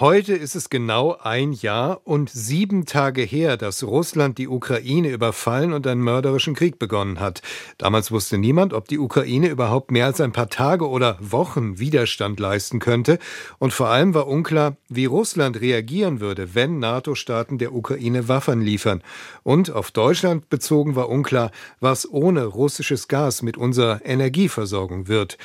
Heute ist es genau ein Jahr und sieben Tage her, dass Russland die Ukraine überfallen und einen mörderischen Krieg begonnen hat. Damals wusste niemand, ob die Ukraine überhaupt mehr als ein paar Tage oder Wochen Widerstand leisten könnte. Und vor allem war unklar, wie Russland reagieren würde, wenn NATO-Staaten der Ukraine Waffen liefern. Und auf Deutschland bezogen war unklar, was ohne russisches Gas mit unserer Energieversorgung wird.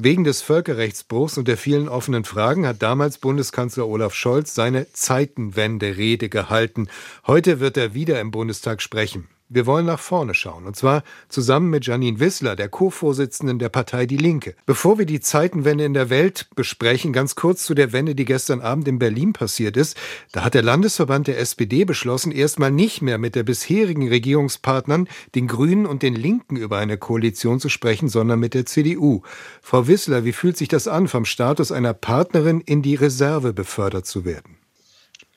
Wegen des Völkerrechtsbruchs und der vielen offenen Fragen hat damals Bundeskanzler Olaf Scholz seine Zeitenwende-Rede gehalten. Heute wird er wieder im Bundestag sprechen. Wir wollen nach vorne schauen, und zwar zusammen mit Janine Wissler, der Co-Vorsitzenden der Partei Die Linke. Bevor wir die Zeitenwende in der Welt besprechen, ganz kurz zu der Wende, die gestern Abend in Berlin passiert ist. Da hat der Landesverband der SPD beschlossen, erstmal nicht mehr mit der bisherigen Regierungspartnern, den Grünen und den Linken über eine Koalition zu sprechen, sondern mit der CDU. Frau Wissler, wie fühlt sich das an, vom Status einer Partnerin in die Reserve befördert zu werden?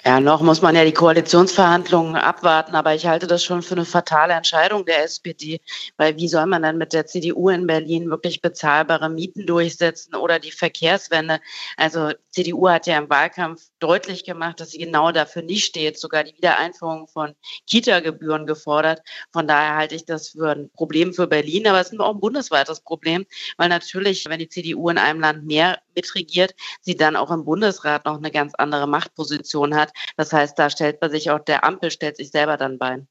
Ja, noch muss man ja die Koalitionsverhandlungen abwarten, aber ich halte das schon für eine fatale Entscheidung der SPD, weil wie soll man dann mit der CDU in Berlin wirklich bezahlbare Mieten durchsetzen oder die Verkehrswende? Also CDU hat ja im Wahlkampf deutlich gemacht, dass sie genau dafür nicht steht, sogar die Wiedereinführung von Kita-Gebühren gefordert. Von daher halte ich das für ein Problem für Berlin, aber es ist auch ein bundesweites Problem, weil natürlich, wenn die CDU in einem Land mehr mitregiert, sie dann auch im Bundesrat noch eine ganz andere Machtposition hat. Das heißt, da stellt man sich auch, der Ampel stellt sich selber dann Bein.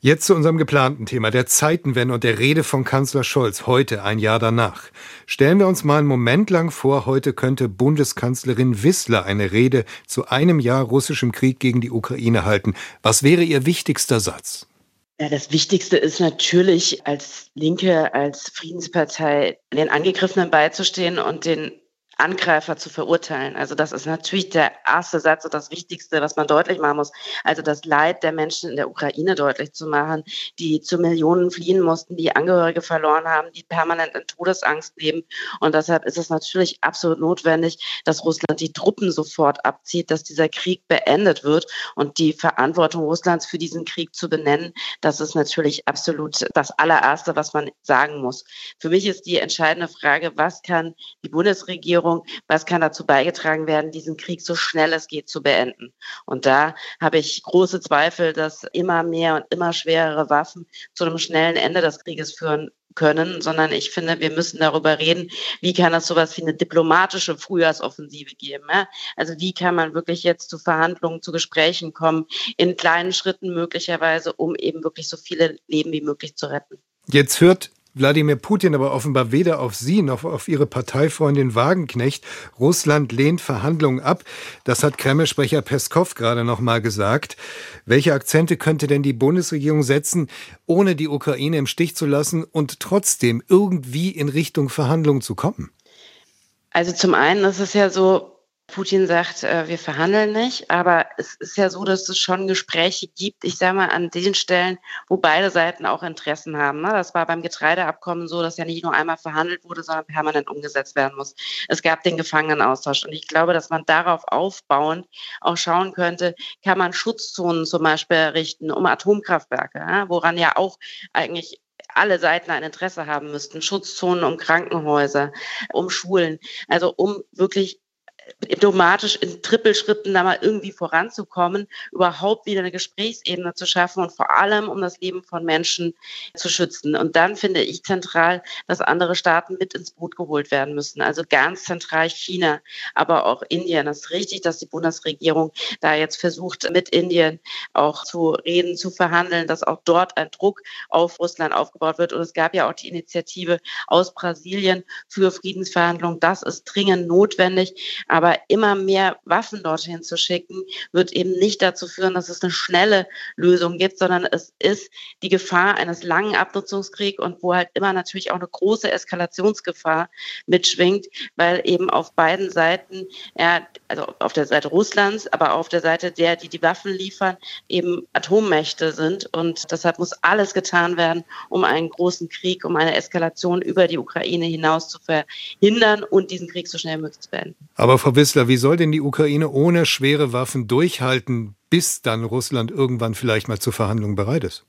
Jetzt zu unserem geplanten Thema, der Zeitenwende und der Rede von Kanzler Scholz, heute ein Jahr danach. Stellen wir uns mal einen Moment lang vor, heute könnte Bundeskanzlerin Wissler eine Rede zu einem Jahr russischem Krieg gegen die Ukraine halten. Was wäre ihr wichtigster Satz? Ja, das Wichtigste ist natürlich als Linke, als Friedenspartei den Angegriffenen beizustehen und den Angreifer zu verurteilen. Also das ist natürlich der erste Satz und das Wichtigste, was man deutlich machen muss. Also das Leid der Menschen in der Ukraine deutlich zu machen, die zu Millionen fliehen mussten, die Angehörige verloren haben, die permanent in Todesangst leben. Und deshalb ist es natürlich absolut notwendig, dass Russland die Truppen sofort abzieht, dass dieser Krieg beendet wird und die Verantwortung Russlands für diesen Krieg zu benennen. Das ist natürlich absolut das allererste, was man sagen muss. Für mich ist die entscheidende Frage, was kann die Bundesregierung Regierung, was kann dazu beigetragen werden, diesen Krieg so schnell es geht zu beenden. Und da habe ich große Zweifel, dass immer mehr und immer schwerere Waffen zu einem schnellen Ende des Krieges führen können, sondern ich finde, wir müssen darüber reden, wie kann es sowas wie eine diplomatische Frühjahrsoffensive geben. Ja? Also wie kann man wirklich jetzt zu Verhandlungen, zu Gesprächen kommen, in kleinen Schritten möglicherweise, um eben wirklich so viele Leben wie möglich zu retten. Jetzt hört Wladimir Putin aber offenbar weder auf Sie noch auf Ihre Parteifreundin Wagenknecht. Russland lehnt Verhandlungen ab. Das hat Kreml-Sprecher Peskov gerade noch mal gesagt. Welche Akzente könnte denn die Bundesregierung setzen, ohne die Ukraine im Stich zu lassen und trotzdem irgendwie in Richtung Verhandlungen zu kommen? Also zum einen ist es ja so, Putin sagt, äh, wir verhandeln nicht, aber es ist ja so, dass es schon Gespräche gibt, ich sage mal, an den Stellen, wo beide Seiten auch Interessen haben. Ne? Das war beim Getreideabkommen so, dass ja nicht nur einmal verhandelt wurde, sondern permanent umgesetzt werden muss. Es gab den Gefangenenaustausch und ich glaube, dass man darauf aufbauend auch schauen könnte, kann man Schutzzonen zum Beispiel errichten um Atomkraftwerke, woran ja auch eigentlich alle Seiten ein Interesse haben müssten. Schutzzonen um Krankenhäuser, um Schulen, also um wirklich diplomatisch in Trippelschritten da mal irgendwie voranzukommen, überhaupt wieder eine Gesprächsebene zu schaffen und vor allem um das Leben von Menschen zu schützen. Und dann finde ich zentral, dass andere Staaten mit ins Boot geholt werden müssen. Also ganz zentral China, aber auch Indien. Es ist richtig, dass die Bundesregierung da jetzt versucht, mit Indien auch zu reden, zu verhandeln, dass auch dort ein Druck auf Russland aufgebaut wird. Und es gab ja auch die Initiative aus Brasilien für Friedensverhandlungen. Das ist dringend notwendig. Aber immer mehr Waffen dorthin zu schicken, wird eben nicht dazu führen, dass es eine schnelle Lösung gibt, sondern es ist die Gefahr eines langen Abnutzungskriegs und wo halt immer natürlich auch eine große Eskalationsgefahr mitschwingt, weil eben auf beiden Seiten, ja, also auf der Seite Russlands, aber auf der Seite der, die die Waffen liefern, eben Atommächte sind. Und deshalb muss alles getan werden, um einen großen Krieg, um eine Eskalation über die Ukraine hinaus zu verhindern und diesen Krieg so schnell wie möglich zu beenden. Aber Frau Wissler, wie soll denn die Ukraine ohne schwere Waffen durchhalten, bis dann Russland irgendwann vielleicht mal zur Verhandlung bereit ist?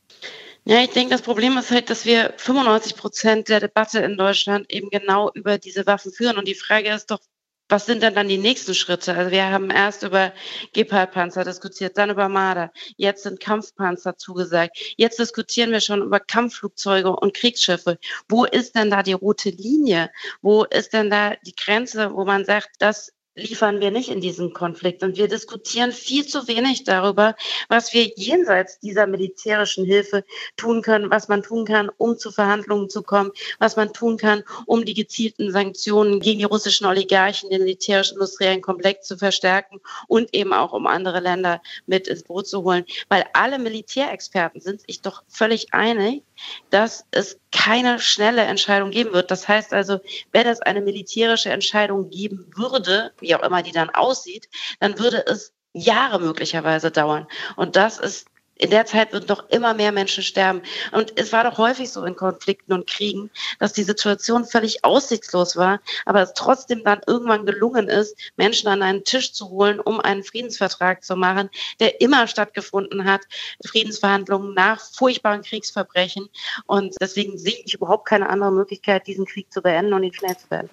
Ja, ich denke, das Problem ist halt, dass wir 95 Prozent der Debatte in Deutschland eben genau über diese Waffen führen. Und die Frage ist doch, was sind denn dann die nächsten Schritte? Also wir haben erst über Gepard-Panzer diskutiert, dann über Marder. Jetzt sind Kampfpanzer zugesagt. Jetzt diskutieren wir schon über Kampfflugzeuge und Kriegsschiffe. Wo ist denn da die rote Linie? Wo ist denn da die Grenze, wo man sagt, das liefern wir nicht in diesem Konflikt. Und wir diskutieren viel zu wenig darüber, was wir jenseits dieser militärischen Hilfe tun können, was man tun kann, um zu Verhandlungen zu kommen, was man tun kann, um die gezielten Sanktionen gegen die russischen Oligarchen, den militärisch-industriellen Komplex zu verstärken und eben auch um andere Länder mit ins Boot zu holen. Weil alle Militärexperten sind sich doch völlig einig, dass es keine schnelle Entscheidung geben wird. Das heißt also, wenn es eine militärische Entscheidung geben würde, wie auch immer die dann aussieht, dann würde es Jahre möglicherweise dauern. Und das ist in der Zeit würden doch immer mehr Menschen sterben. Und es war doch häufig so in Konflikten und Kriegen, dass die Situation völlig aussichtslos war, aber es trotzdem dann irgendwann gelungen ist, Menschen an einen Tisch zu holen, um einen Friedensvertrag zu machen, der immer stattgefunden hat. Friedensverhandlungen nach furchtbaren Kriegsverbrechen. Und deswegen sehe ich überhaupt keine andere Möglichkeit, diesen Krieg zu beenden und ihn schnell zu beenden.